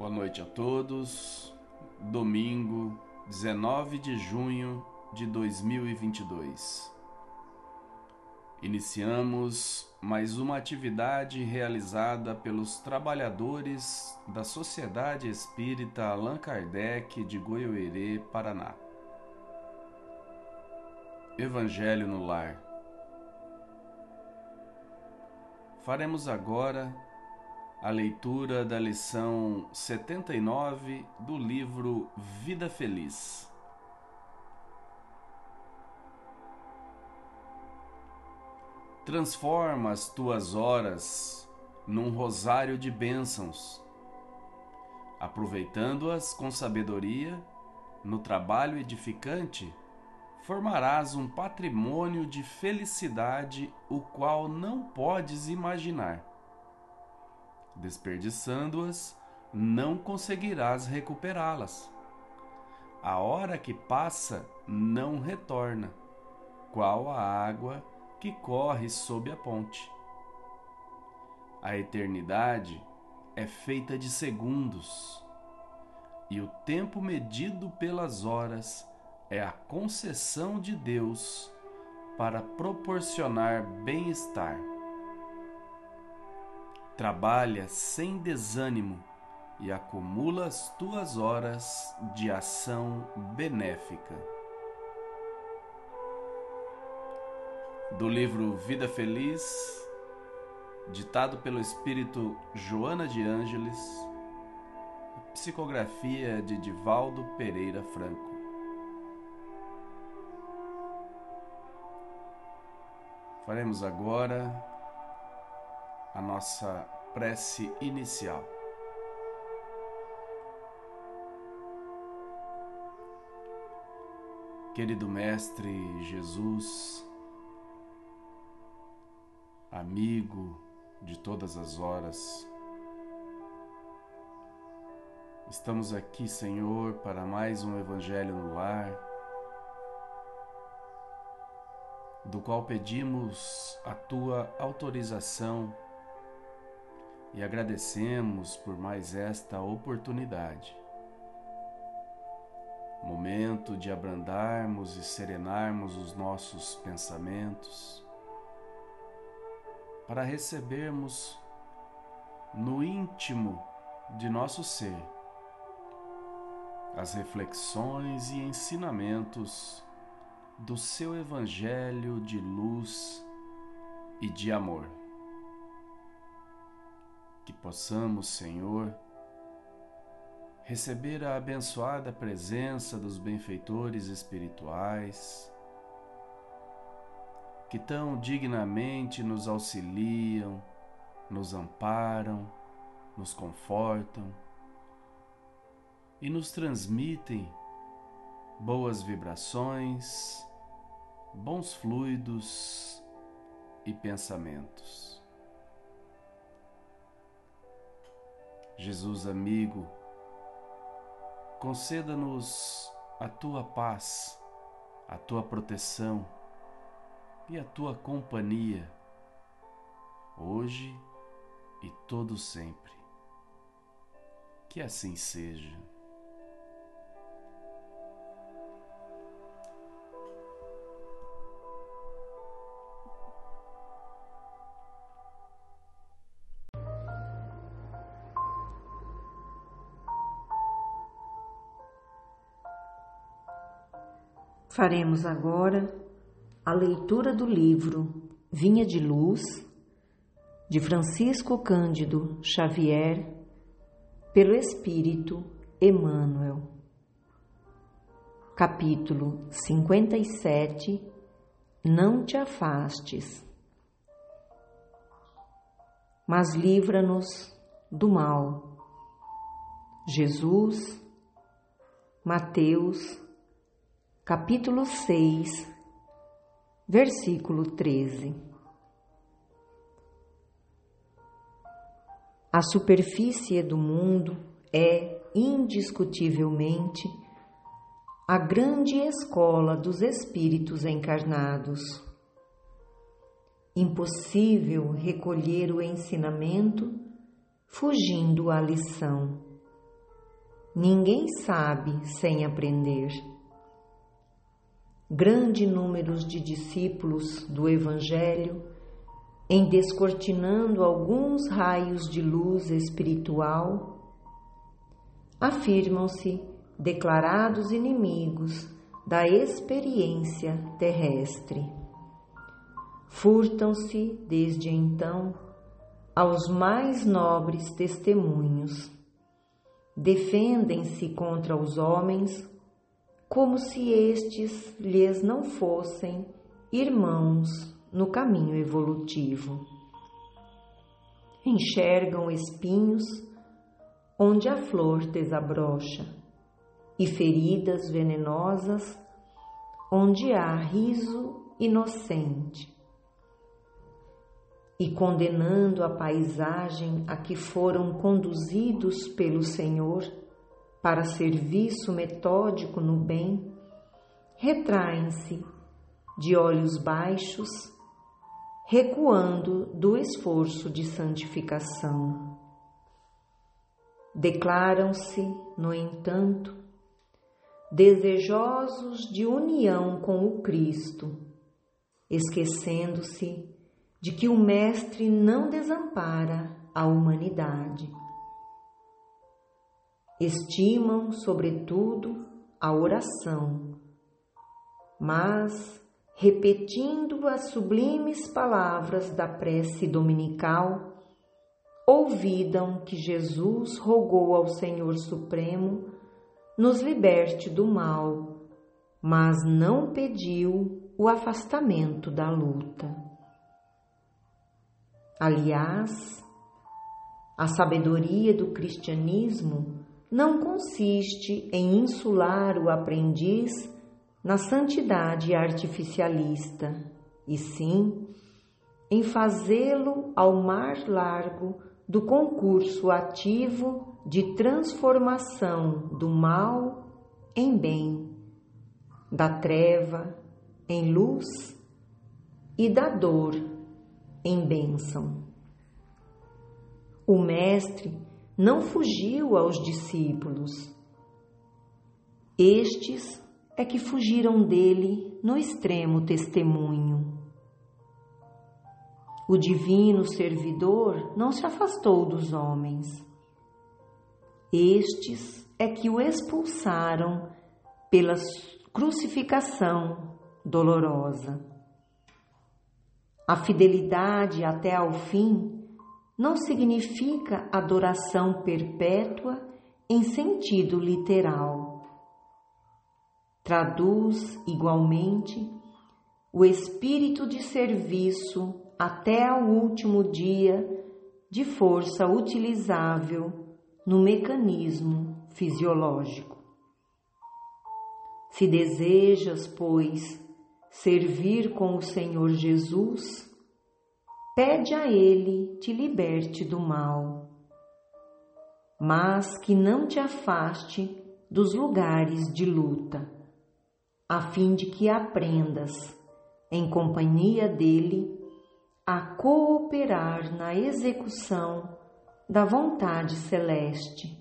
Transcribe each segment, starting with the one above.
Boa noite a todos. Domingo, 19 de junho de 2022. Iniciamos mais uma atividade realizada pelos trabalhadores da Sociedade Espírita Allan Kardec de Goiôerê, Paraná. Evangelho no Lar. Faremos agora a leitura da lição 79 do livro Vida Feliz. Transforma as tuas horas num rosário de bênçãos, aproveitando-as com sabedoria no trabalho edificante formarás um patrimônio de felicidade o qual não podes imaginar. Desperdiçando-as, não conseguirás recuperá-las. A hora que passa não retorna, qual a água que corre sob a ponte. A eternidade é feita de segundos, e o tempo medido pelas horas é a concessão de Deus para proporcionar bem-estar. Trabalha sem desânimo e acumula as tuas horas de ação benéfica. Do livro Vida Feliz, ditado pelo espírito Joana de Ângeles, psicografia de Divaldo Pereira Franco. Faremos agora a nossa prece inicial. Querido Mestre Jesus, amigo de todas as horas, estamos aqui, Senhor, para mais um Evangelho no Lar do qual pedimos a tua autorização e agradecemos por mais esta oportunidade. Momento de abrandarmos e serenarmos os nossos pensamentos, para recebermos no íntimo de nosso ser as reflexões e ensinamentos do seu Evangelho de luz e de amor. Possamos, Senhor, receber a abençoada presença dos benfeitores espirituais, que tão dignamente nos auxiliam, nos amparam, nos confortam e nos transmitem boas vibrações bons fluidos e pensamentos. Jesus amigo, conceda-nos a tua paz, a tua proteção e a tua companhia, hoje e todo sempre. Que assim seja. Faremos agora a leitura do livro Vinha de Luz, de Francisco Cândido Xavier, pelo Espírito Emmanuel. Capítulo 57 Não te afastes, mas livra-nos do mal. Jesus, Mateus capítulo 6, versículo 13. A superfície do mundo é indiscutivelmente a grande escola dos espíritos encarnados. Impossível recolher o ensinamento fugindo à lição. ninguém sabe sem aprender. Grande número de discípulos do Evangelho, em descortinando alguns raios de luz espiritual, afirmam-se declarados inimigos da experiência terrestre. Furtam-se, desde então, aos mais nobres testemunhos. Defendem-se contra os homens como se estes lhes não fossem irmãos no caminho evolutivo. Enxergam espinhos onde a flor desabrocha e feridas venenosas onde há riso inocente e condenando a paisagem a que foram conduzidos pelo Senhor para serviço metódico no bem, retraem-se de olhos baixos, recuando do esforço de santificação. Declaram-se, no entanto, desejosos de união com o Cristo, esquecendo-se de que o Mestre não desampara a humanidade. Estimam, sobretudo, a oração, mas, repetindo as sublimes palavras da prece dominical, ouvidam que Jesus rogou ao Senhor Supremo nos liberte do mal, mas não pediu o afastamento da luta. Aliás, a sabedoria do cristianismo não consiste em insular o aprendiz na santidade artificialista, e sim em fazê-lo ao mar largo do concurso ativo de transformação do mal em bem, da treva em luz e da dor em bênção. O Mestre não fugiu aos discípulos. Estes é que fugiram dele no extremo testemunho. O divino servidor não se afastou dos homens. Estes é que o expulsaram pela crucificação dolorosa. A fidelidade até ao fim não significa adoração perpétua em sentido literal. Traduz, igualmente, o espírito de serviço até ao último dia de força utilizável no mecanismo fisiológico. Se desejas, pois, servir com o Senhor Jesus, pede a Ele te liberte do mal, mas que não te afaste dos lugares de luta, a fim de que aprendas, em companhia dele, a cooperar na execução da vontade celeste,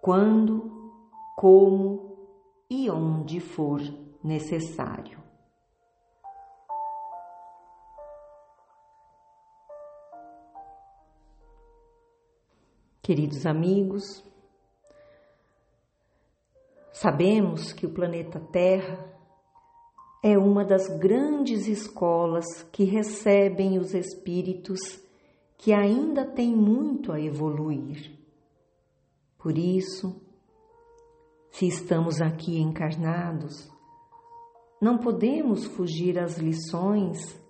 quando, como e onde for necessário. Queridos amigos, sabemos que o planeta Terra é uma das grandes escolas que recebem os espíritos que ainda têm muito a evoluir. Por isso, se estamos aqui encarnados, não podemos fugir às lições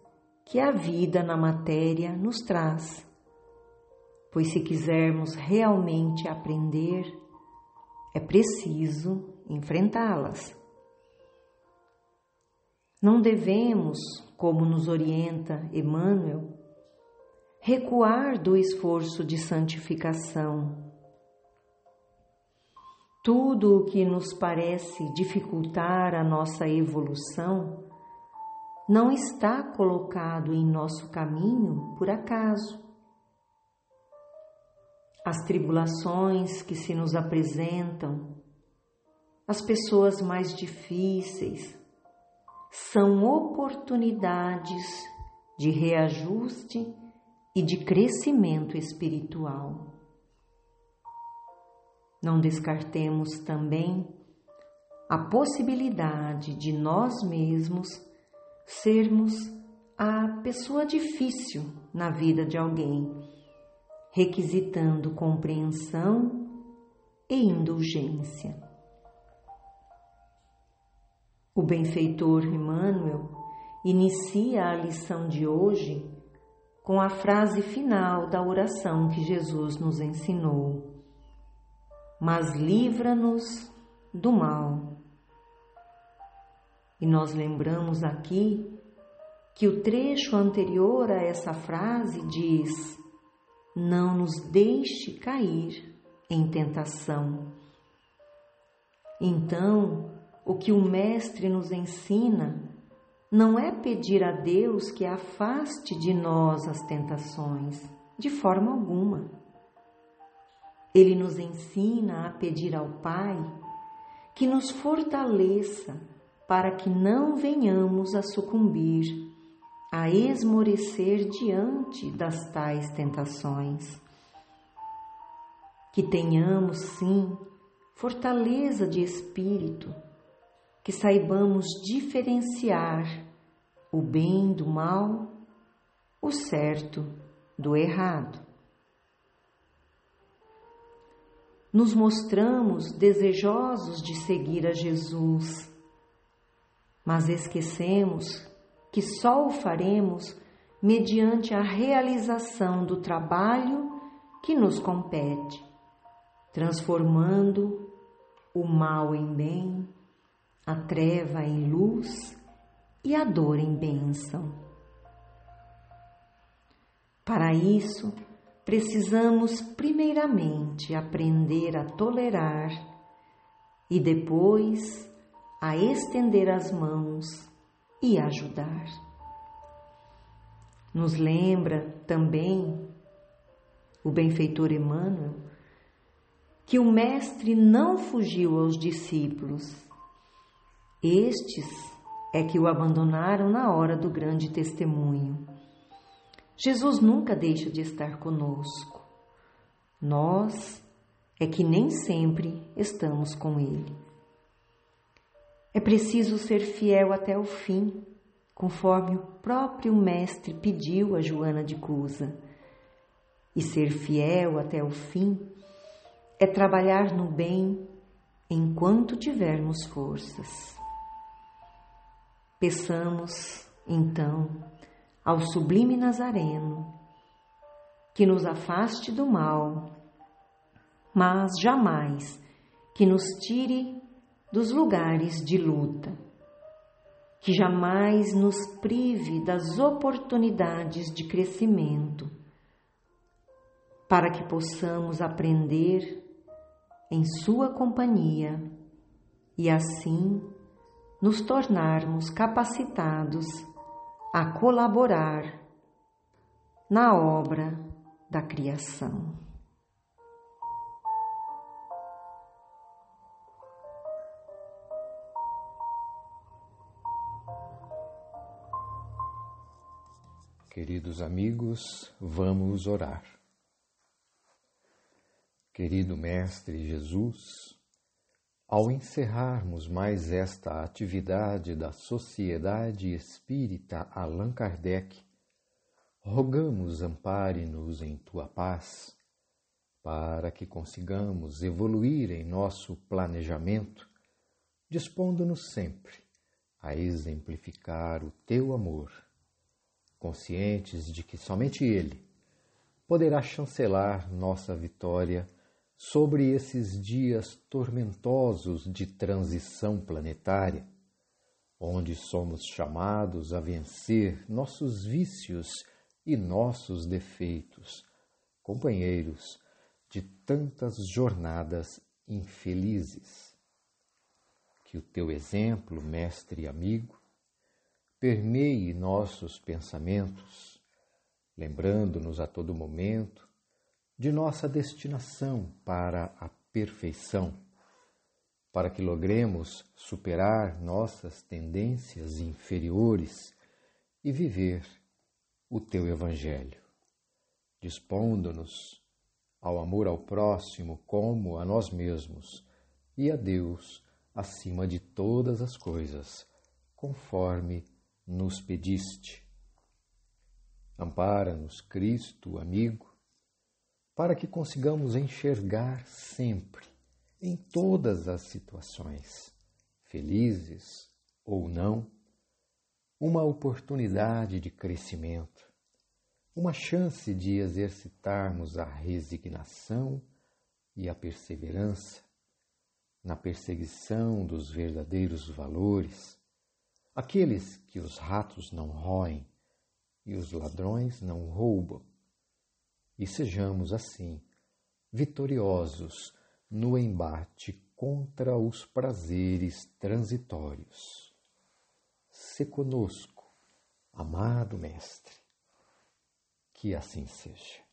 que a vida na matéria nos traz pois se quisermos realmente aprender, é preciso enfrentá-las. Não devemos, como nos orienta Emmanuel, recuar do esforço de santificação. Tudo o que nos parece dificultar a nossa evolução não está colocado em nosso caminho por acaso as tribulações que se nos apresentam, as pessoas mais difíceis, são oportunidades de reajuste e de crescimento espiritual. Não descartemos também a possibilidade de nós mesmos sermos a pessoa difícil na vida de alguém, requisitando compreensão e indulgência. O benfeitor Emmanuel inicia a lição de hoje com a frase final da oração que Jesus nos ensinou: Mas livra-nos do mal. E nós lembramos aqui que o trecho anterior a essa frase diz: Não nos deixe cair em tentação. Então, o que o Mestre nos ensina não é pedir a Deus que afaste de nós as tentações, de forma alguma. Ele nos ensina a pedir ao Pai que nos fortaleça para que não venhamos a sucumbir, a esmorecer diante das tais tentações. Que tenhamos, sim, fortaleza de espírito que saibamos diferenciar o bem do mal, o certo do errado. Nos mostramos desejosos de seguir a Jesus, mas esquecemos que só o faremos mediante a realização do trabalho que nos compete, transformando o mal em bem, a treva em luz e a dor em bênção. Para isso, precisamos primeiramente aprender a tolerar e depois a estender as mãos e ajudar. Nos lembra também o benfeitor Emmanuel que o Mestre não fugiu aos discípulos estes é que o abandonaram na hora do grande testemunho. Jesus nunca deixa de estar conosco. Nós é que nem sempre estamos com Ele. É preciso ser fiel até o fim, conforme o próprio Mestre pediu a Joana de Cusa. E ser fiel até o fim é trabalhar no bem enquanto tivermos forças. Peçamos, então, ao Sublime Nazareno que nos afaste do mal, mas jamais que nos tire dos lugares de luta, que jamais nos prive das oportunidades de crescimento, para que possamos aprender em Sua companhia e assim nos tornarmos capacitados a colaborar na obra da criação. Queridos amigos, vamos orar. Querido Mestre Jesus, ao encerrarmos mais esta atividade da Sociedade Espírita Allan Kardec, rogamos ampare-nos em tua paz, para que consigamos evoluir em nosso planejamento, dispondo-nos sempre a exemplificar o teu amor, conscientes de que somente Ele poderá chancelar nossa vitória sobre esses dias tormentosos de transição planetária, onde somos chamados a vencer nossos vícios e nossos defeitos, companheiros de tantas jornadas infelizes. Que o teu exemplo, mestre e amigo, permeie nossos pensamentos, lembrando-nos a todo momento de nossa destinação para a perfeição, para que logremos superar nossas tendências inferiores e viver o teu Evangelho, dispondo-nos ao amor ao próximo como a nós mesmos e a Deus acima de todas as coisas, conforme nos pediste. Ampara-nos, Cristo, amigo, para que consigamos enxergar sempre, em todas as situações, felizes ou não, uma oportunidade de crescimento, uma chance de exercitarmos a resignação e a perseverança na perseguição dos verdadeiros valores, aqueles que os ratos não roem e os ladrões não roubam e sejamos, assim, vitoriosos no embate contra os prazeres transitórios. Se conosco, amado Mestre, que assim seja.